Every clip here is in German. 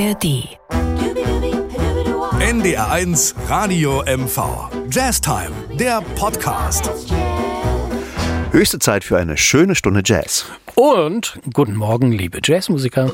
ARD. NDR1 Radio MV. Jazztime, der Podcast. Höchste Zeit für eine schöne Stunde Jazz. Und guten Morgen, liebe Jazzmusiker.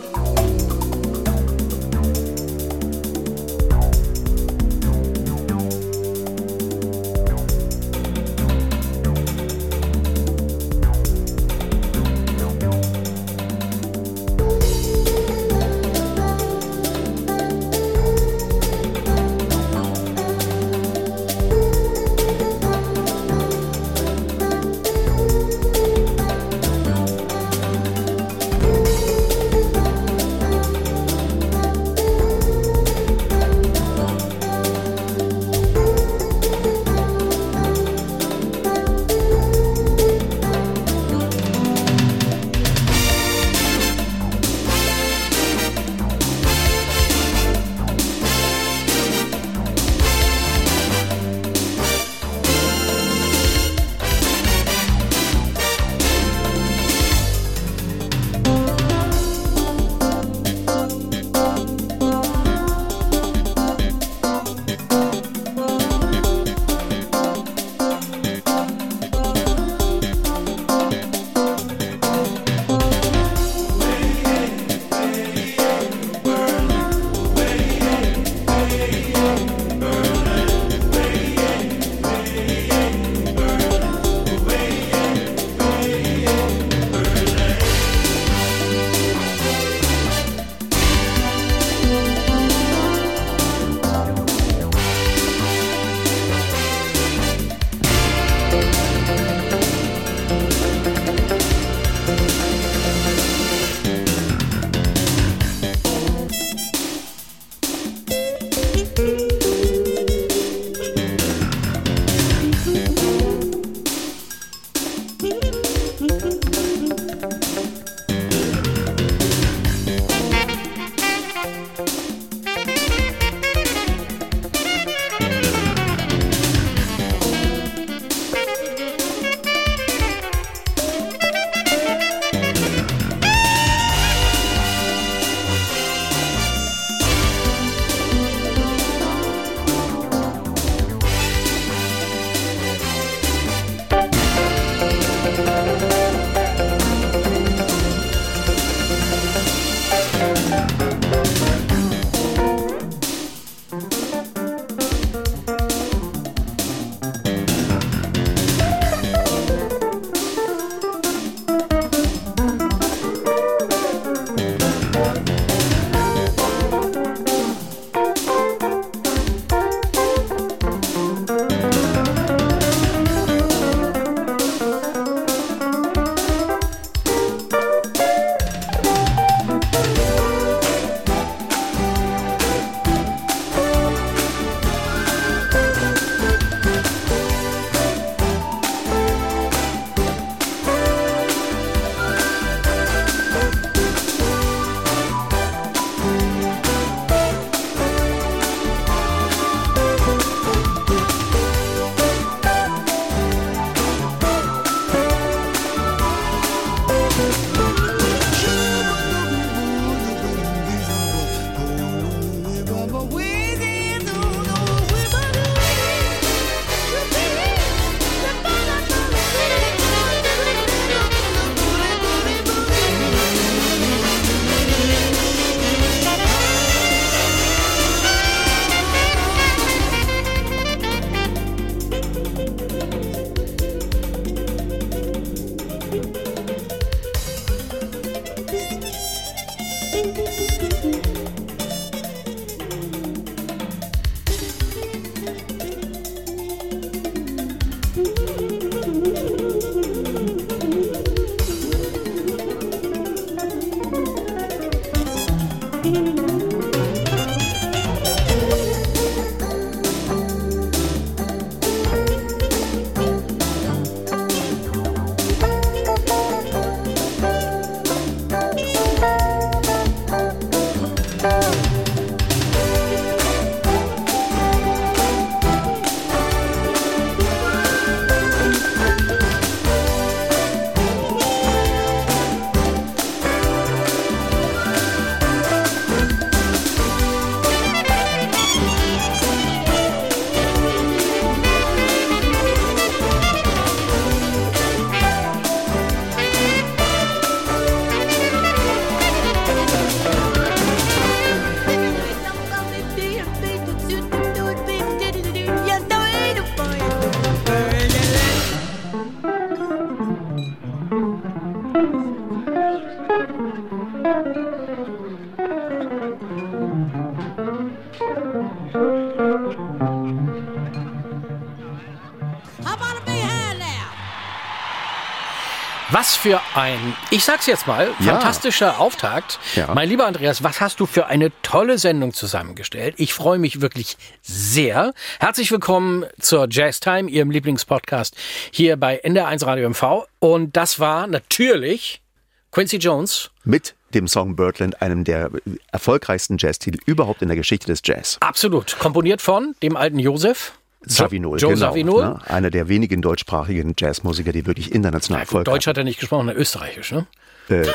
Für ein, ich sag's jetzt mal, Ja. fantastischer Auftakt. Ja. Mein lieber Andreas, was hast du für eine tolle Sendung zusammengestellt? Ich freue mich wirklich sehr. Herzlich willkommen zur Jazz Time, Ihrem Lieblingspodcast hier bei NDR1 Radio MV. Und das war natürlich Quincy Jones. Mit dem Song Birdland, einem der erfolgreichsten Jazztitel überhaupt in der Geschichte des Jazz. Absolut. Komponiert von dem alten Josef. Savinol, Joe genau. Savinol. Ne? Einer der wenigen deutschsprachigen Jazzmusiker, die wirklich international Erfolg Deutsch hat er nicht gesprochen, Österreichisch, ne? Äh,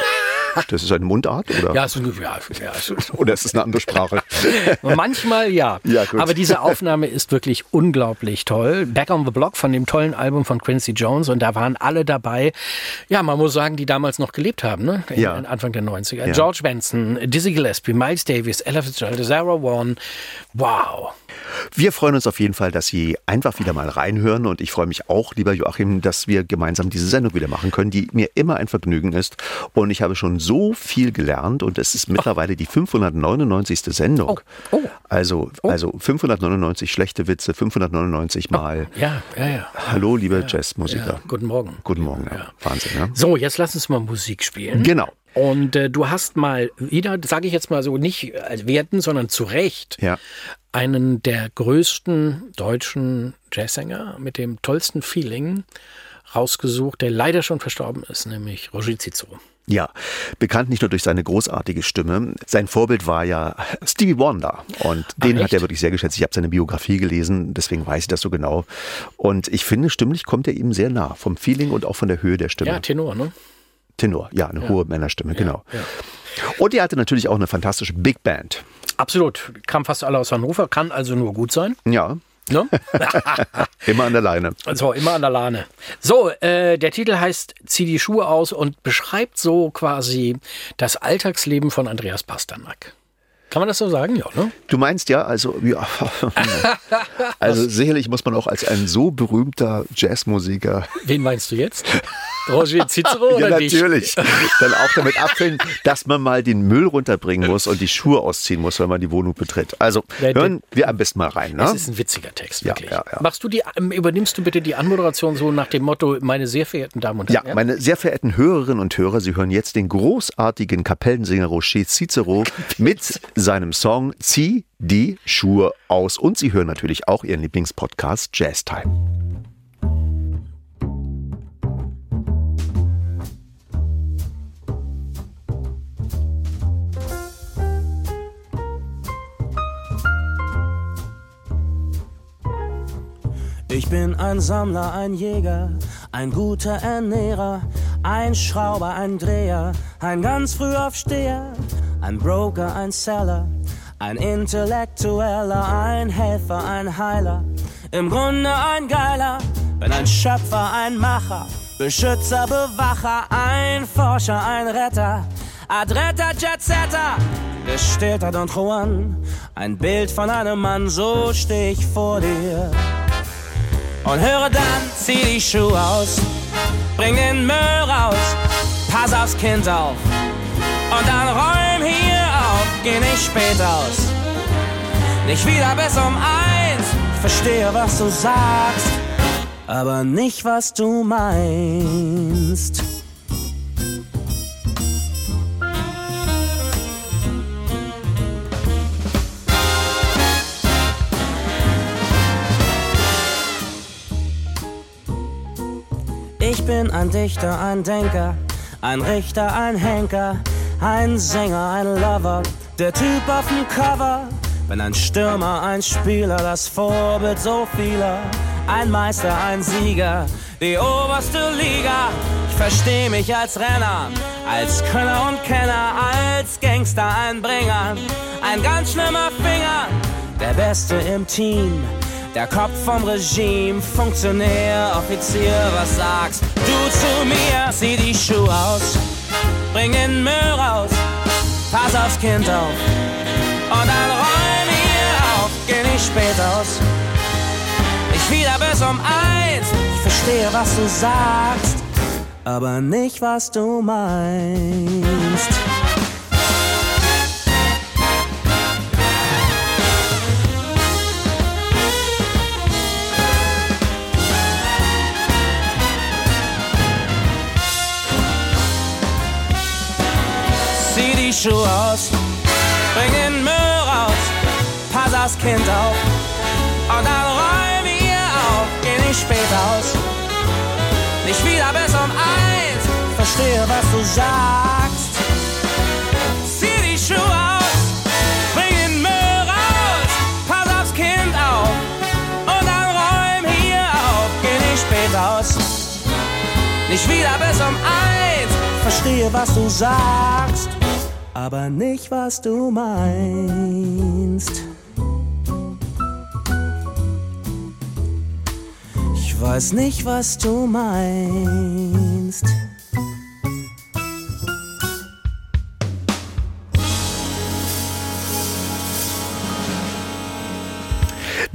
das ist eine Mundart, oder? Ja, ist, ja, ja ist, Oder ist es eine andere Sprache? Manchmal ja. Ja. Aber diese Aufnahme ist wirklich unglaublich toll. Back on the Block von dem tollen Album von Quincy Jones und da waren alle dabei. Ja, man muss sagen, die damals noch gelebt haben, ne? In, Ja. Anfang der 90er. George Benson, Dizzy Gillespie, Miles Davis, Ella Fitzgerald, Sarah Vaughan. Wow. Wir freuen uns auf jeden Fall, dass Sie einfach wieder mal reinhören und ich freue mich auch, lieber Joachim, dass wir gemeinsam diese Sendung wieder machen können, die mir immer ein Vergnügen ist und ich habe schon so viel gelernt und es ist mittlerweile die 599. Sendung. Oh, oh. Also, also 599 schlechte Witze, 599 Mal. Ja, ja, ja. Hallo, liebe Jazzmusiker. ja. Guten Morgen. Guten Morgen, ja. Wahnsinn, ja. So, jetzt lass uns mal Musik spielen. Genau. Und äh, du hast mal wieder, sage ich jetzt mal so, nicht als Werten, sondern zu Recht, Ja. einen der größten deutschen Jazzsänger mit dem tollsten Feeling rausgesucht, der leider schon verstorben ist, nämlich Roger Cicero. Ja, bekannt nicht nur durch seine großartige Stimme. Sein Vorbild war ja Stevie Wonder und den echt? hat er wirklich sehr geschätzt. Ich habe seine Biografie gelesen, deswegen weiß ich das so genau. Und ich finde, stimmlich kommt er ihm sehr nah, vom Feeling und auch von der Höhe der Stimme. Ja, Tenor, ne? Tenor, ja, eine hohe Männerstimme, genau. ja. Und er hatte natürlich auch eine fantastische Big Band. Absolut. Kam fast alle aus Hannover, kann also nur gut sein. Ja, Ne? immer an der Leine. Also immer an der Lahne. So, äh, der Titel heißt Zieh die Schuhe aus und beschreibt so quasi das Alltagsleben von Andreas Pasternak. Kann man das so sagen? Ja, ne? Du meinst ja, also, ja, also sicherlich muss man auch als ein so berühmter Jazzmusiker Wen meinst du jetzt? Roger Cicero ja, oder dich? natürlich. Dann auch damit abfinden, dass man mal den Müll runterbringen muss und die Schuhe ausziehen muss, wenn man die Wohnung betritt. Also hören wir am besten mal rein. Das Ne? ist ein witziger Text, Ja, wirklich. ja, ja. Machst du die, ähm, übernimmst du bitte die Anmoderation so nach dem Motto, meine sehr verehrten Damen und Ja, Herren? meine sehr verehrten Hörerinnen und Hörer, Sie hören jetzt den großartigen Kapellensänger Rocher Cicero mit seinem Song Zieh die Schuhe aus. Und Sie hören natürlich auch Ihren Lieblingspodcast Jazz Time. Ich bin ein Sammler, ein Jäger, ein guter Ernährer, ein Schrauber, ein Dreher, ein ganz Frühaufsteher, ein Broker, ein Seller, ein Intellektueller, ein Helfer, ein Heiler, im Grunde ein Geiler, bin ein Schöpfer, ein Macher, Beschützer, Bewacher, ein Forscher, ein Retter, Adretter, Jetsetter, gestählter Don Juan, ein Bild von einem Mann, so steh ich vor dir. Und höre dann, zieh die Schuhe aus, bring den Müll raus, pass aufs Kind auf. Und dann räum hier auf, geh nicht spät aus. Nicht wieder bis um eins, ich verstehe, was du sagst, aber nicht, was du meinst. Ich bin ein Dichter, ein Denker, ein Richter, ein Henker, ein Sänger, ein Lover, der Typ auf dem Cover. Bin ein Stürmer, ein Spieler, das Vorbild so vieler, ein Meister, ein Sieger, die oberste Liga. Ich versteh mich als Renner, als Könner und Kenner, als Gangster, ein Bringer, ein ganz schlimmer Finger, der Beste im Team. Der Kopf vom Regime, Funktionär, Offizier, was sagst du zu mir? Zieh die Schuhe aus, bring den Müll raus, pass aufs Kind auf und dann räum hier auf, geh nicht spät aus. Ich wieder bis um eins, ich verstehe, was du sagst, aber nicht was du meinst. Schuhe aus, bring den Müll raus, pass das Kind auf. Und dann räum hier auf, geh nicht spät aus. Nicht wieder bis um eins, verstehe, was du sagst. Zieh die Schuhe aus, bring den Müll raus, pass aufs Kind auf. Und dann räum hier auf, geh nicht spät aus. Nicht wieder bis um eins, verstehe, was du sagst, aber nicht, was du meinst. Ich weiß nicht, was du meinst.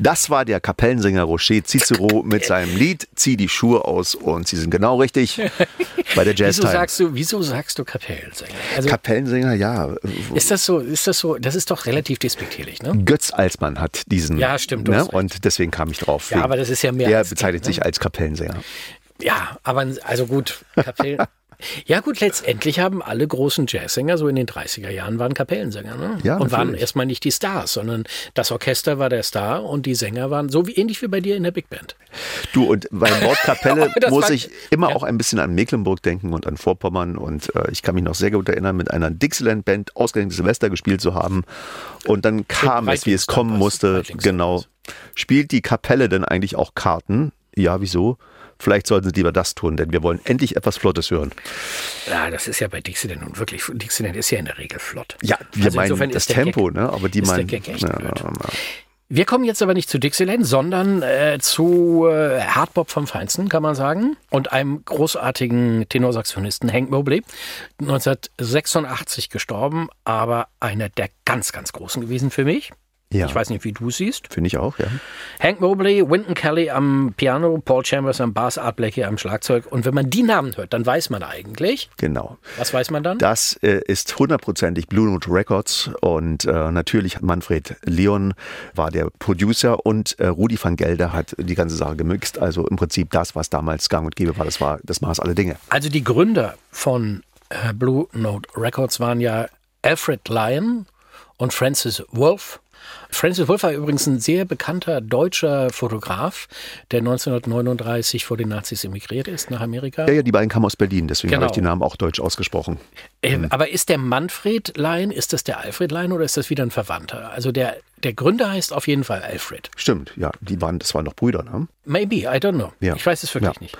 Das war der Kapellensänger Rocher Cicero mit seinem Lied Zieh die Schuhe aus und Sie sind genau richtig bei der Jazz Wieso sagst du, wieso sagst du Kapellensänger? Also Kapellensänger, ja. ist das so, ist das so, das ist doch relativ despektierlich, ne? Götz Alsmann hat diesen. Ja, stimmt, Ne? Und deswegen kam ich drauf. Ja, aber das ist ja mehr Der bezeichnet Kind, ne? sich als Kapellensänger. Ja, aber also gut, Kapellen. Ja gut, letztendlich haben alle großen Jazzsänger so in den 30er Jahren waren Kapellensänger, ne? Ja, und waren erstmal nicht die Stars, sondern das Orchester war der Star und die Sänger waren so wie ähnlich wie bei dir in der Big Band. Du, und beim Wort Kapelle muss ich immer Ja. auch ein bisschen an Mecklenburg denken und an Vorpommern. Und äh, ich kann mich noch sehr gut erinnern, mit einer Dixieland-Band ausgerechnet Silvester gespielt zu haben. Und dann kam es, wie es kommen musste. Genau. Spielt die Kapelle denn eigentlich auch Karten? Ja, wieso? Vielleicht sollten sie lieber das tun, denn wir wollen endlich etwas Flottes hören. Ja, das ist ja bei Dixieland nun wirklich, Dixieland ist ja in der Regel flott. Ja, wir Also meinen das Tempo, Gag- ne? Aber die ist der meinen. Gag echt ja, blöd. ja, ja. Wir kommen jetzt aber nicht zu Dixieland, sondern äh, zu äh, Hardbop vom Feinsten, kann man sagen. Und einem großartigen Tenorsaxophonisten, Hank Mobley. 1986 gestorben, aber einer der ganz, ganz großen gewesen für mich. Ja. Ich weiß nicht, wie du es siehst. Finde ich auch, ja. Hank Mobley, Wynton Kelly am Piano, Paul Chambers am Bass, Art Blakey am Schlagzeug. Und wenn man die Namen hört, dann weiß man eigentlich. Genau. Was weiß man dann? Das äh, ist hundertprozentig Blue Note Records und äh, natürlich hat Manfred Leon war der Producer und äh, Rudi van Gelder hat die ganze Sache gemixt. Also im Prinzip das, was damals gang und gäbe war, das war das Maß aller Dinge. Also die Gründer von äh, Blue Note Records waren ja Alfred Lyon und Francis Wolff. Francis Wolff war übrigens ein sehr bekannter deutscher Fotograf, der 1939 vor den Nazis emigriert ist nach Amerika. Ja, ja, die beiden kamen aus Berlin, deswegen Genau. habe ich die Namen auch deutsch ausgesprochen. Äh, Aber ist der Manfred Lyon, ist das der Alfred Lyon oder ist das wieder ein Verwandter? Also der, der Gründer heißt auf jeden Fall Alfred. Stimmt, ja, die waren, das waren noch Brüder, ne? Maybe, I don't know. Ja. Ich weiß es wirklich Ja. nicht.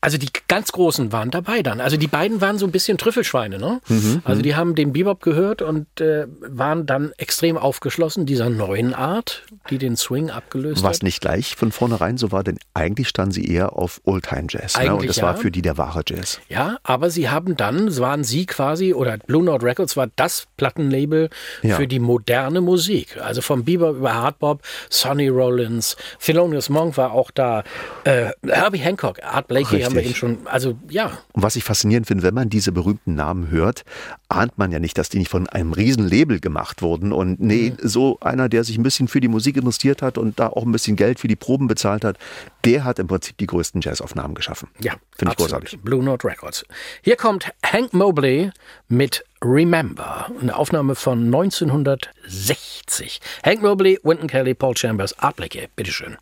Also die ganz Großen waren dabei dann. Also die beiden waren so ein bisschen Trüffelschweine, ne? Mhm, also die haben den Bebop gehört und äh, waren dann extrem aufgeschlossen dieser neuen Art, die den Swing abgelöst Was hat. nicht gleich von vornherein so war, denn eigentlich standen sie eher auf Oldtime Jazz. Ne? Und das war ja. für die der wahre Jazz. Ja, aber sie haben dann, waren sie quasi, oder Blue Note Records war das Plattenlabel für die moderne Musik. Also vom Bebop über Hardbop, Sonny Rollins, Thelonious Monk war auch da, äh, Herbie Hancock, Art Blakey haben wir eben schon, also ja, Und was ich faszinierend finde, wenn man diese berühmten Namen hört, ahnt man ja nicht, dass die nicht von einem riesen Label gemacht wurden. Und nee, Mhm. so einer, der sich ein bisschen für die Musik interessiert hat und da auch ein bisschen Geld für die Proben bezahlt hat, der hat im Prinzip die größten Jazzaufnahmen geschaffen. Ja, Finde ich großartig. Blue Note Records. Hier kommt Hank Mobley mit Remember, eine Aufnahme von 1960. Hank Mobley, Wynton Kelly, Paul Chambers, Art Blakey, bitteschön.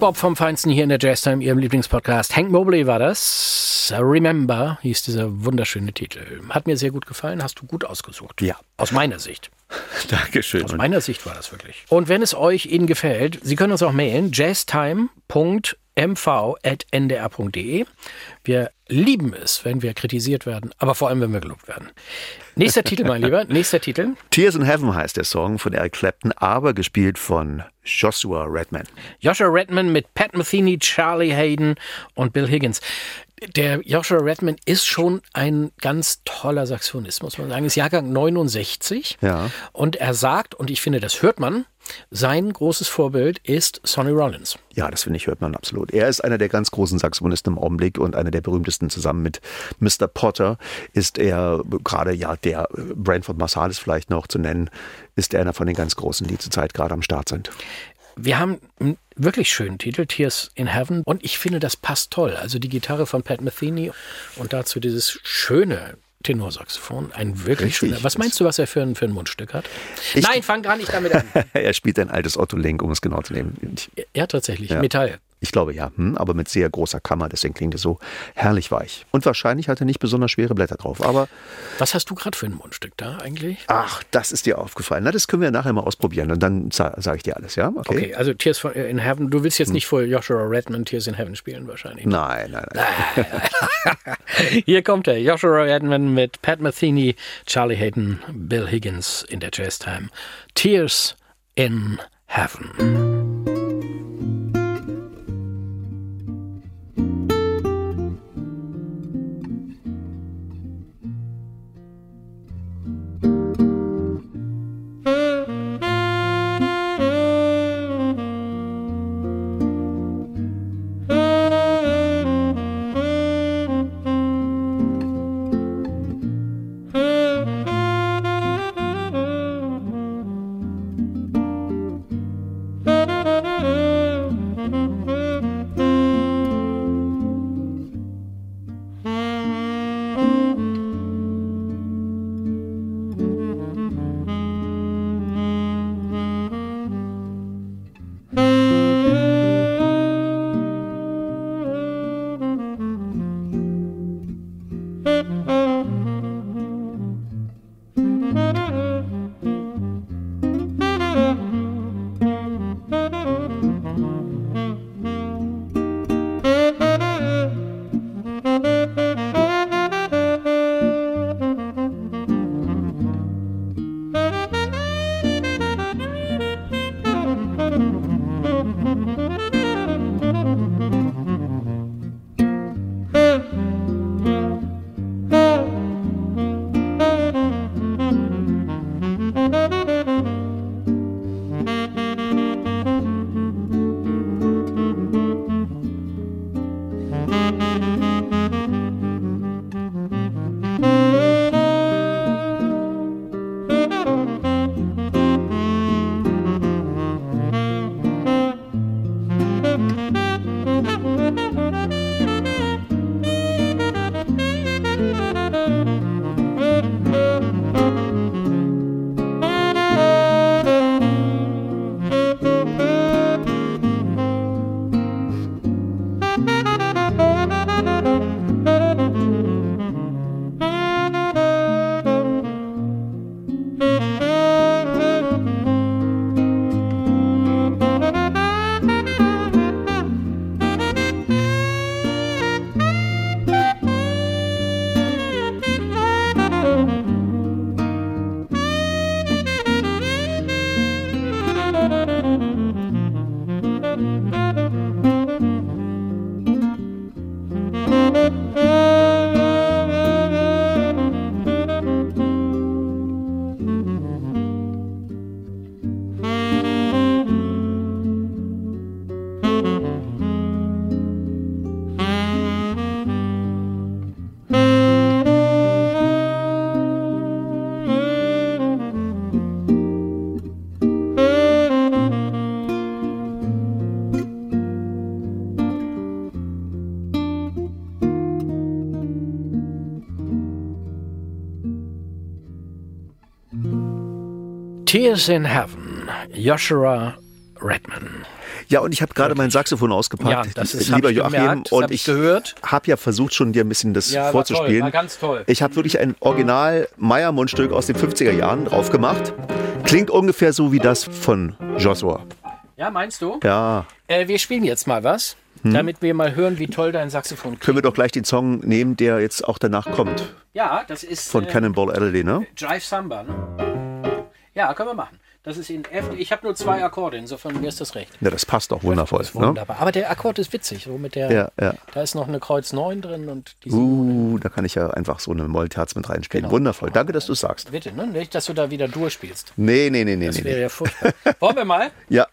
Rockbob vom Feinsten hier in der Jazztime, Ihrem Lieblingspodcast. Hank Mobley war das. Remember hieß dieser wunderschöne Titel. Hat mir sehr gut gefallen, hast du gut ausgesucht. Ja. Aus meiner Sicht. Dankeschön. Aus meiner Sicht war das wirklich. Und wenn es euch Ihnen gefällt, Sie können uns auch mailen, jazztime.mv.ndr.de. Wir lieben es, wenn wir kritisiert werden, aber vor allem, wenn wir gelobt werden. Nächster Titel, mein Lieber, nächster Titel. Tears in Heaven heißt der Song von Eric Clapton, aber gespielt von Joshua Redman. Joshua Redman mit Pat Metheny, Charlie Hayden und Bill Higgins. Der Joshua Redman ist schon ein ganz toller Saxophonist, muss man sagen. Ist Jahrgang 69. Ja. Und er sagt, und ich finde, das hört man, sein großes Vorbild ist Sonny Rollins. Ja, das finde ich, hört man absolut. Er ist einer der ganz großen Saxophonisten im Augenblick und einer der berühmtesten zusammen mit Mr. Potter ist er gerade ja der Brentford Marsalis vielleicht noch zu nennen, ist er einer von den ganz großen, die zurzeit gerade am Start sind. Wir haben einen wirklich schönen Titel, Tears in Heaven. Und ich finde, das passt toll. Also die Gitarre von Pat Metheny und dazu dieses schöne Tenorsaxophon. Ein wirklich schöner. Was meinst du, was er für ein, für ein Mundstück hat? Ich- Nein, fang gar nicht damit an. er spielt ein altes Otto Link, um es genau zu nehmen. Ja, tatsächlich. Ja. Metall. Ich glaube ja, hm, aber mit sehr großer Kammer, deswegen klingt es so herrlich weich. Und wahrscheinlich hat er nicht besonders schwere Blätter drauf, aber Was hast du gerade für ein Mundstück da eigentlich? ach, das ist dir aufgefallen. Na, das können wir nachher mal ausprobieren und dann sage ich dir alles, ja? Okay, also Tears for- in Heaven. Du willst jetzt nicht vor Joshua Redman Tears in Heaven spielen wahrscheinlich. Nein, nein, nein. Hier kommt er, Joshua Redman mit Pat Metheny, Charlie Hayden, Bill Higgins in der Jazztime. Tears in Heaven. Tears in Heaven, Joshua Redman. Ja, und ich habe gerade mein Saxophon ausgepackt, Ja, das ist- lieber Joachim. gemerkt, und ich habe ja versucht, schon dir ein bisschen das Ja, war vorzuspielen. toll, war ganz toll. Ich habe wirklich ein Original Meier-Mundstück aus den 50er Jahren drauf gemacht. Klingt ungefähr so wie das von Joshua. Ja, meinst du? Ja, Äh, wir spielen jetzt mal was, damit wir mal hören, wie toll dein Saxophon klingt. können wir doch gleich den Song nehmen, der jetzt auch danach kommt. Ja, das ist Von äh, Cannonball Adderley, ne? Drive Samba. Ne? Ja, können wir machen. Das ist in F. Ich habe nur zwei Akkorde, insofern mir ist das recht. Ja, das passt auch wundervoll. Ne? wunderbar. Aber der Akkord ist witzig. So mit der, Ja, ja. Da ist noch eine Kreuz 9 drin und die Uh, da kann ich ja einfach so eine Mollterz mit reinspielen. Genau. Wundervoll. Danke, dass du es sagst. Bitte, ne? Nicht, dass du da wieder durchspielst. Nee, nee, nee, nee. Das nee, wäre nee. ja furchtbar. Wollen wir mal? Ja.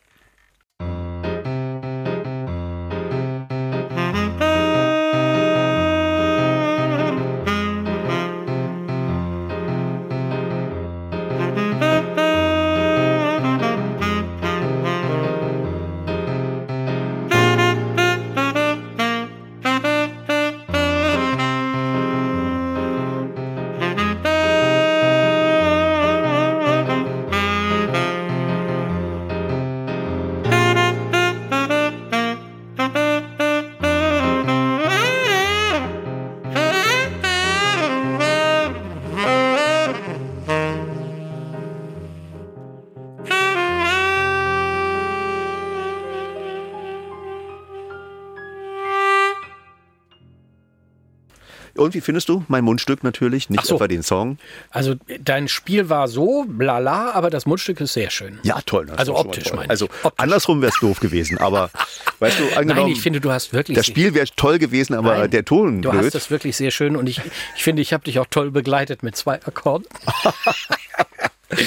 Und wie findest du mein Mundstück natürlich? Nicht so. etwa den Song. Also dein Spiel war so, blala, aber das Mundstück ist sehr schön. Ja, toll. Also optisch meine ich. Also Optisch. andersrum wäre es doof gewesen. Aber weißt du, angenommen, Nein, ich finde, du hast wirklich... das Spiel wäre toll gewesen, aber Nein, der Ton Du blöd. hast das wirklich sehr schön und ich, ich finde, ich habe dich auch toll begleitet mit zwei Akkorden.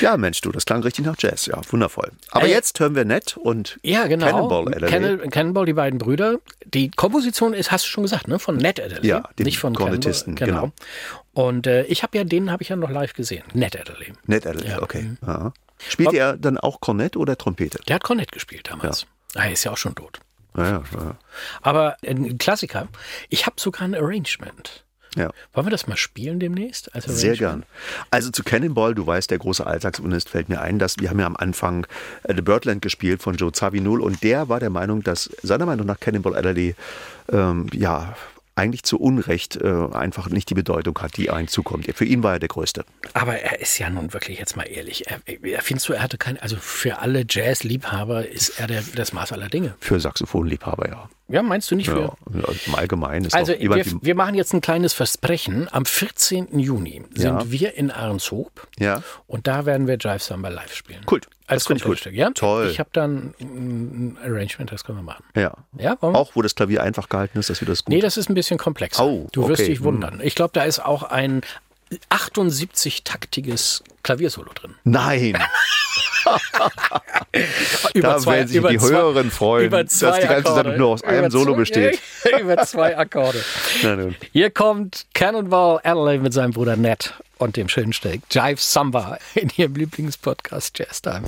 Ja, Mensch, du, das klang richtig nach Jazz. Ja, wundervoll. Aber Äh, jetzt hören wir nett und Ja, genau. Cannonball Adderley. Cannon- Cannonball, die beiden Brüder. Die Komposition ist, hast du schon gesagt, ne? Von Ned Adderley. Ja, dem nicht von Kornettisten, Cannonball. Genau. Und äh, ich habe ja, den habe ich ja noch live gesehen. Ned Adderley. Nett Adderley, Ja. okay. Ja. Spielt er dann auch Kornett oder Trompete? Der hat Kornett gespielt damals. Ah, er ist ja auch schon tot. Ja, ja, ja. Aber ein Klassiker. Ich habe sogar ein Arrangement. Ja. Wollen wir das mal spielen demnächst? Als Sehr gern. Also zu Cannonball, du weißt, der große Alltagssaxophonist fällt mir ein, dass wir haben ja am Anfang äh, The Birdland gespielt von Joe Zawinul und der war der Meinung, dass seiner Meinung nach Cannonball Adderley ähm, ja eigentlich zu Unrecht äh, einfach nicht die Bedeutung hat, die einem zukommt. Für ihn war er der Größte. Aber er ist ja nun wirklich jetzt mal ehrlich. Er, er, findest du, er hatte kein, also für alle Jazz-Liebhaber ist er der, das Maß aller Dinge. Für Saxophonliebhaber, ja. Ja, meinst du nicht für? ja. Im Allgemeinen ist Also wir, wir machen jetzt ein kleines Versprechen. Am 14. Juni sind Ja. wir in Ahrenshoop Ja. und da werden wir Jive Samba live spielen. Cool. Als Das gut. Ja? Toll. Ich habe dann ein Arrangement, das können wir machen. Ja. Ja, wir? Auch wo das Klavier einfach gehalten ist, dass wir das gut. Nee, das ist ein bisschen komplexer. Oh, du wirst okay. dich wundern. Ich glaube, da ist auch ein 78-taktiges Klaviersolo drin. Nein, da werden sich die Höheren freuen, über dass zwei die ganze Akkorde. Nur aus einem Über Solo zwei- besteht. über zwei Akkorde. Hier kommt Cannonball Adelaide mit seinem Bruder Ned und dem schönen Stück Jive Samba in ihrem Lieblingspodcast Jazz Time.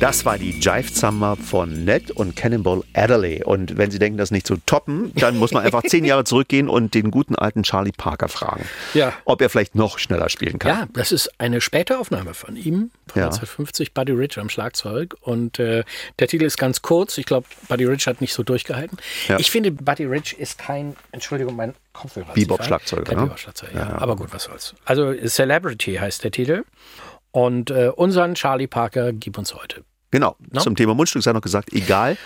Das war die Jive Summer von Ned und Cannonball Adderley. Und wenn Sie denken, das nicht zu toppen, dann muss man einfach zehn Jahre zurückgehen und den guten alten Charlie Parker fragen, Ja. ob er vielleicht noch schneller spielen kann. Ja, das ist eine späte Aufnahme von ihm, von Ja. 1950, Buddy Rich am Schlagzeug. Und äh, der Titel ist ganz kurz. Ich glaube, Buddy Rich hat nicht so durchgehalten. Ja. Ich finde, Buddy Rich ist kein, Entschuldigung, mein Kopfhörer. Bebop-Schlagzeuger, Kein ne? Bebop-Schlagzeuger, ja. Aber gut, was soll's. Also Celebrity heißt der Titel. Und äh, unseren Charlie Parker gib uns heute. Genau. No? Zum Thema Mundstück sei noch gesagt, egal,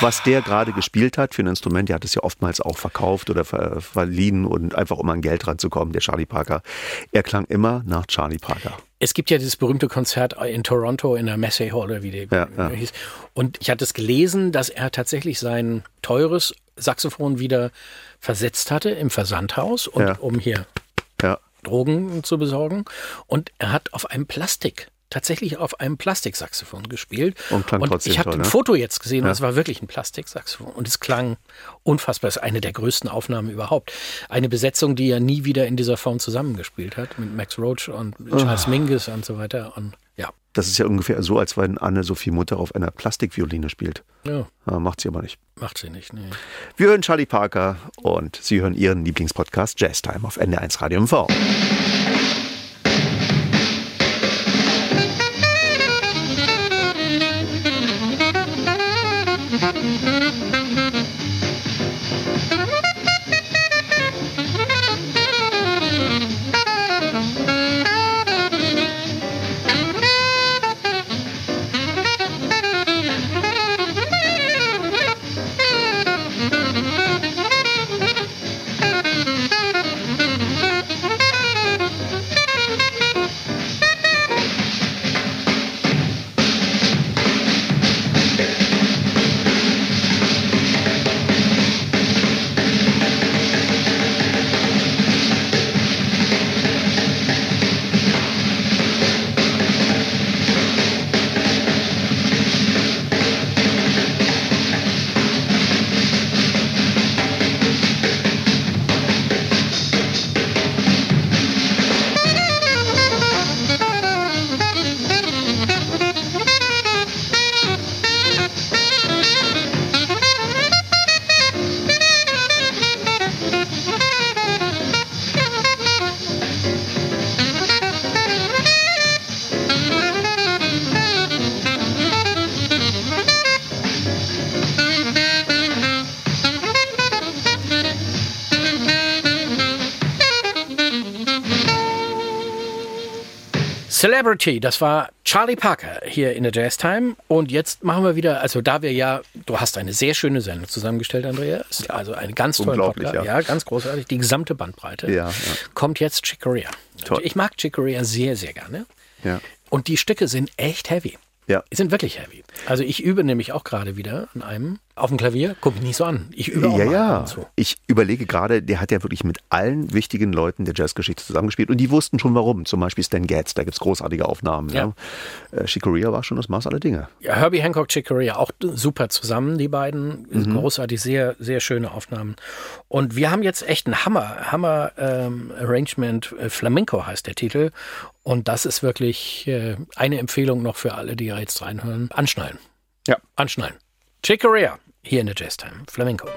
was der gerade gespielt hat für ein Instrument, der hat es ja oftmals auch verkauft oder ver verliehen und einfach um an Geld ranzukommen, der Charlie Parker. Er klang immer nach Charlie Parker. Es gibt ja dieses berühmte Konzert in Toronto in der Massey Hall, oder wie die Ja, ja. hieß. Und ich hatte es gelesen, dass er tatsächlich sein teures Saxophon wieder versetzt hatte im Versandhaus, und, Ja. um hier. Drogen zu besorgen. Und er hat auf einem Plastik, tatsächlich auf einem Plastiksaxophon gespielt. Und klang trotzdem ich habe ein ne? Foto jetzt gesehen und es war wirklich ein Plastiksaxophon. Und es klang unfassbar. Es ist eine der größten Aufnahmen überhaupt. Eine Besetzung, die er nie wieder in dieser Form zusammengespielt hat, mit Max Roach und Charles Ah. Mingus und so weiter. Und ja. Das ist ja ungefähr so, als wenn Anne-Sophie Mutter auf einer Plastikvioline spielt. ja, Ja, macht sie aber nicht. macht sie nicht. Nee. Wir hören Charlie Parker und Sie hören Ihren Lieblingspodcast Jazz Time auf NDR1 Radio MV. Celebrity, das war Charlie Parker hier in der Jazz Time. Und jetzt machen wir wieder, also da wir ja, du hast eine sehr schöne Sendung zusammengestellt, Andreas. Also eine ganz tolle Podcast. ja. Ja. ganz großartig. Die gesamte Bandbreite. Ja, ja. Kommt jetzt Chick Corea. Ich mag Chick Corea sehr, sehr gerne. Ja. Und die Stücke sind echt heavy. Ja. Die sind wirklich heavy. Also ich übe nämlich auch gerade wieder an einem auf dem Klavier. Guck mich nicht so an. Ich übe auch Ja, ja. zu. Ich überlege gerade, der hat ja wirklich mit allen wichtigen Leuten der Jazzgeschichte zusammengespielt und die wussten schon warum. Zum Beispiel Stan Getz, da gibt's großartige Aufnahmen. Ja. Äh, Chick Corea war schon das Maß aller Dinge. Ja, Herbie Hancock, Chick Corea, auch super zusammen, die beiden. Mhm. Großartig, sehr, sehr schöne Aufnahmen. Und wir haben jetzt echt ein Hammer, Hammer ähm, Arrangement. Äh, Flamenco heißt der Titel. Und das ist wirklich äh, eine Empfehlung noch für alle, die jetzt reinhören. Anschnallen. Ja. Anschnallen. Chick Corea, hier in der Jazz Time. Flamenco.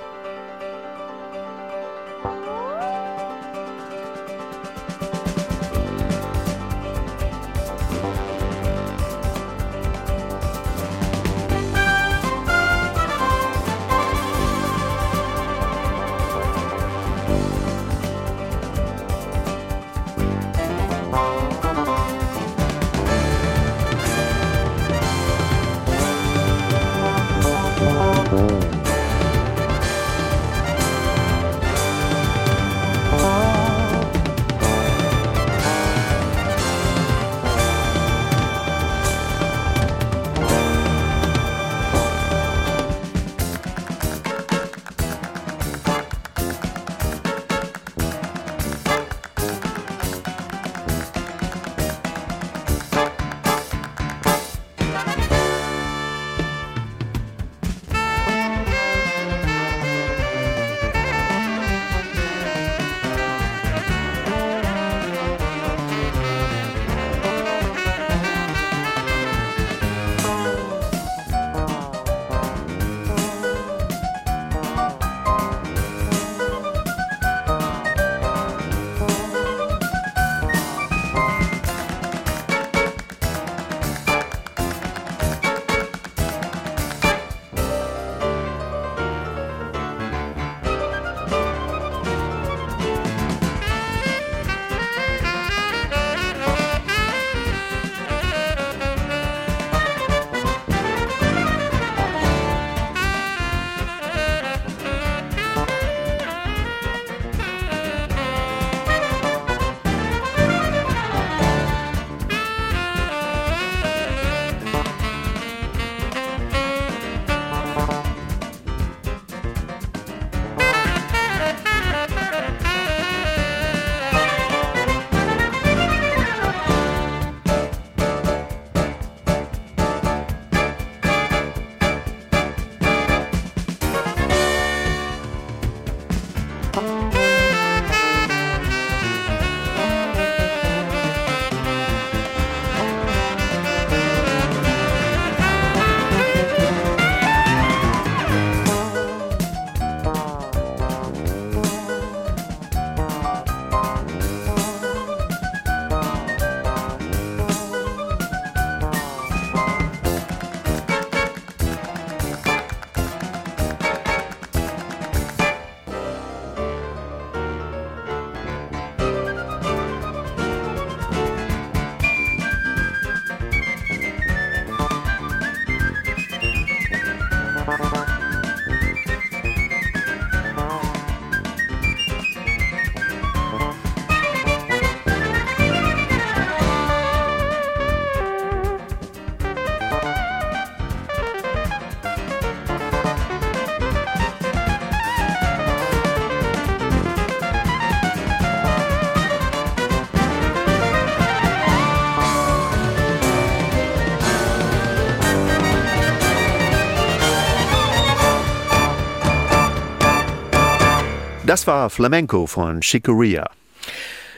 Das war Flamenco von Chicoria.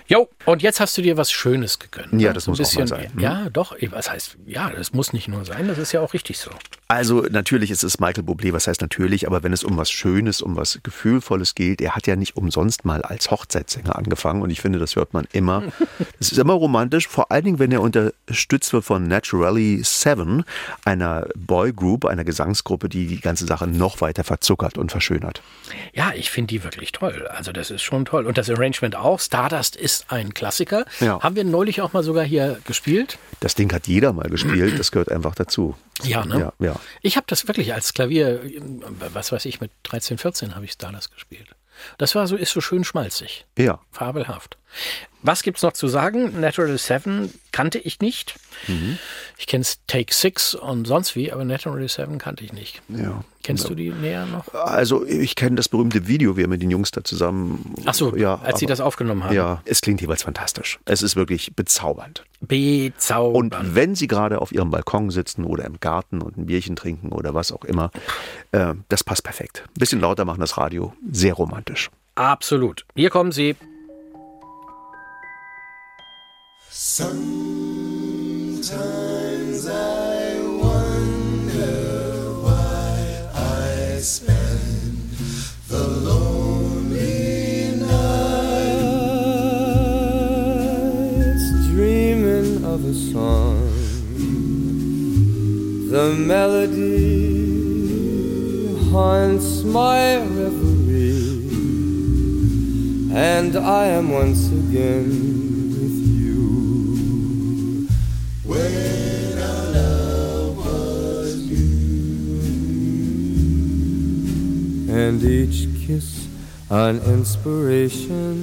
Jo, und jetzt hast du dir was Schönes gegönnt. Ja, ne? das So muss auch mal bisschen, sein? Ja, doch. Was heißt, ja, das muss nicht nur sein, das ist ja auch richtig so. Also natürlich ist es Michael Bublé, was heißt natürlich, aber wenn es um was Schönes, um was Gefühlvolles geht, er hat ja nicht umsonst mal als Hochzeitssänger angefangen und ich finde, das hört man immer. Es ist immer romantisch, vor allen Dingen, wenn er unterstützt wird von Naturally Seven, einer Boygroup, einer Gesangsgruppe, die die ganze Sache noch weiter verzuckert und verschönert. Ja, ich finde die wirklich toll. Also das ist schon toll. Und das Arrangement auch. Stardust ist ein Klassiker. Ja. Haben wir neulich auch mal sogar hier gespielt. Das Ding hat jeder mal gespielt, das gehört einfach dazu. Ja, ne? Ja, ja. Ich habe das wirklich als Klavier, was weiß ich, mit 13, 14 habe ich Stardust gespielt. Das war so, ist so schön schmalzig. Ja. Fabelhaft. Was gibt's noch zu sagen? Natural Seven kannte ich nicht. Mhm. Ich kenne Take Six und sonst wie, aber Natural Seven kannte ich nicht. Ja. Kennst du die näher noch? Also ich kenne das berühmte Video, wie er mit den Jungs da zusammen. Ach so, ja, als sie aber- das aufgenommen haben. Ja, es klingt jeweils fantastisch. Es ist wirklich bezaubernd. Und Bezaubernd. wenn Sie gerade auf Ihrem Balkon sitzen oder im Garten und ein Bierchen trinken oder was auch immer, äh, das passt perfekt. Ein bisschen lauter machen das Radio, sehr romantisch. Absolut. Hier kommen sie. Nights dreaming of a song. The melody haunts my reverie, and I am once again and each kiss an inspiration.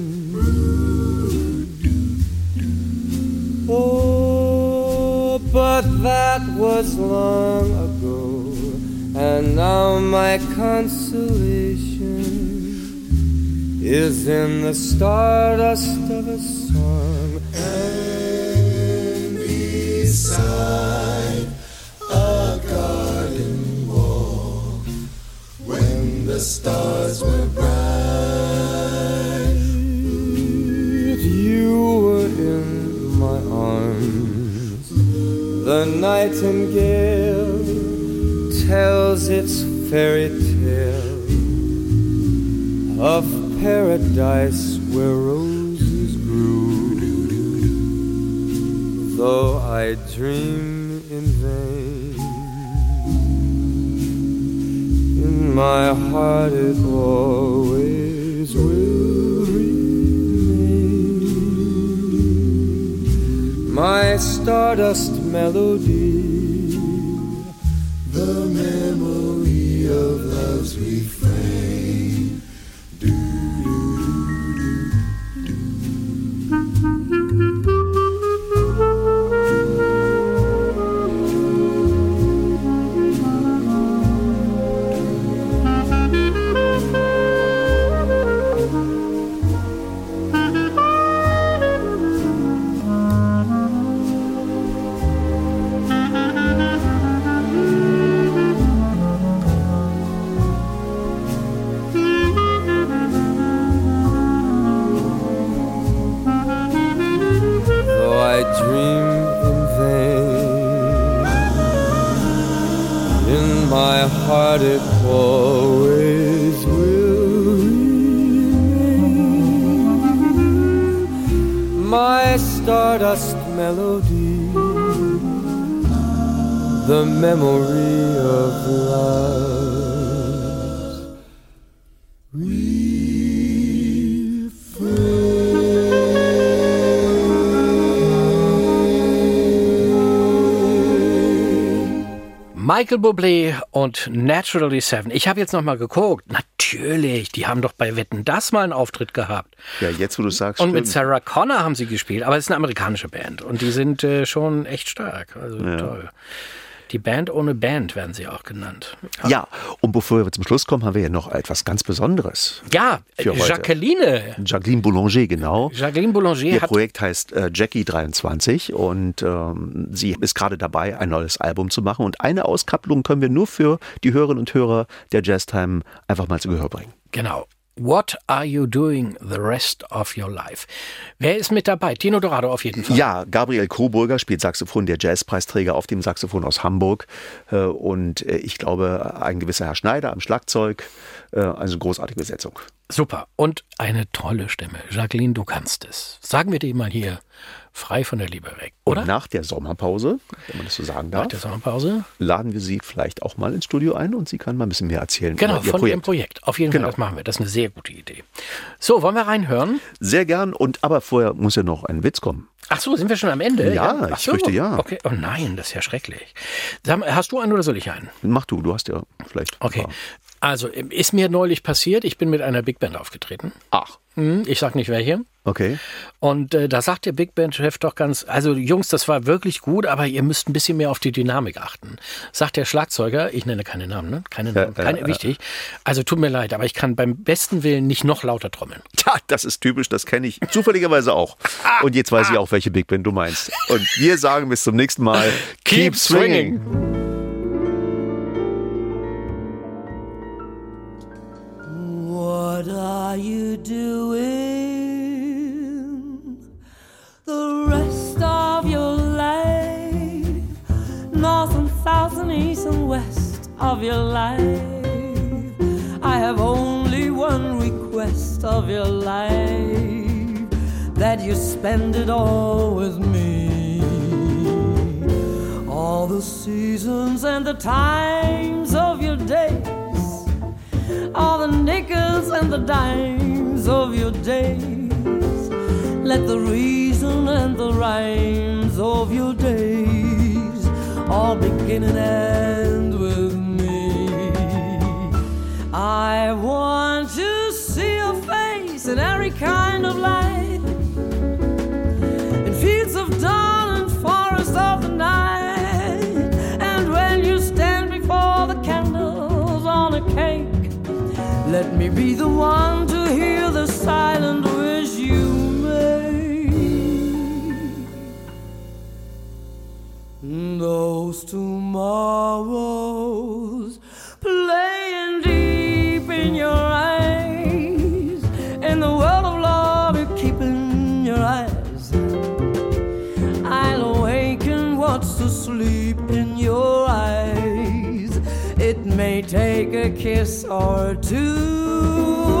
Oh, but that was long ago, and now my consolation is in the stardust of a song. Fairy heart it always will remain. My stardust melody, the memory of love's Michael Bublé und Naturally Seven. Ich habe jetzt noch mal geguckt. Natürlich, die haben doch bei Wetten das mal einen Auftritt gehabt. Ja, jetzt wo du sagst, Und mit stimmt. Sarah Connor haben sie gespielt, aber es ist eine amerikanische Band und die sind äh, schon echt stark. Also toll. Die Band ohne Band werden sie auch genannt. Ja, und bevor wir zum Schluss kommen, haben wir ja noch etwas ganz Besonderes. Ja. Jacqueline. Jacqueline Boulanger, genau. Jacqueline Boulanger Ihr Projekt heißt äh, Jackie23 und ähm, sie ist gerade dabei, ein neues Album zu machen. Und eine Auskapplung können wir nur für die Hörerinnen und Hörer der Jazztime einfach mal zu Gehör bringen. Genau. What are you doing the rest of your life? Wer ist mit dabei? Tino Dorado auf jeden Fall. Ja, Gabriel Coburger spielt Saxophon, der Jazzpreisträger auf dem Saxophon aus Hamburg. Äh, Und äh, ich glaube, ein gewisser Herr Schneider am Schlagzeug. Äh, Also großartige Besetzung. Super. Und eine tolle Stimme. Jacqueline, du kannst es. Sagen wir dir mal hier frei von der Liebe weg, oder? Und nach der Sommerpause, wenn man das so sagen Nach darf, der Sommerpause? laden wir sie vielleicht auch mal ins Studio ein und sie kann mal ein bisschen mehr erzählen Genau, über ihr von Projekt. ihrem Projekt. Auf jeden Genau. Fall, das machen wir. Das ist eine sehr gute Idee. So, wollen wir reinhören? Sehr gern. Und aber vorher muss ja noch ein Witz kommen. Ach so, sind wir schon am Ende? Ja, Ach ich fürchte ja. Okay. Oh nein, das ist ja schrecklich. Hast du einen oder soll ich einen? Mach du, du hast ja vielleicht. Okay. Also, ist mir neulich passiert, ich bin mit einer Big Band aufgetreten. Ach, Hm, Ich sag nicht welche. okay. Und äh, da sagt der Big Band-Chef doch ganz, also Jungs, das war wirklich gut, aber ihr müsst ein bisschen mehr auf die Dynamik achten. Sagt der Schlagzeuger, ich nenne keine Namen, ne? Keine Namen, keine, äh. wichtig. Also tut mir leid, aber ich kann beim besten Willen nicht noch lauter trommeln. Tja, das ist typisch, das kenne ich zufälligerweise auch. Und jetzt weiß ich auch, welche Big Band du meinst. Und wir sagen bis zum nächsten Mal. Keep swinging. What east and west of your life. I have only one request of your life that you spend it all with me. All the seasons and the times of your days all the nickels and the dimes of your days. Let the reason and the rhymes of your days all begin and end with me. I want to see your face in every kind of light, in fields of dawn and forests of the night. And when you stand before the candles on a cake, let me be the one to hear the silent wish you Those tomorrows playing deep in your eyes. In the world of love, you're keeping your eyes. I'll awaken what's asleep in your eyes. It may take a kiss or two.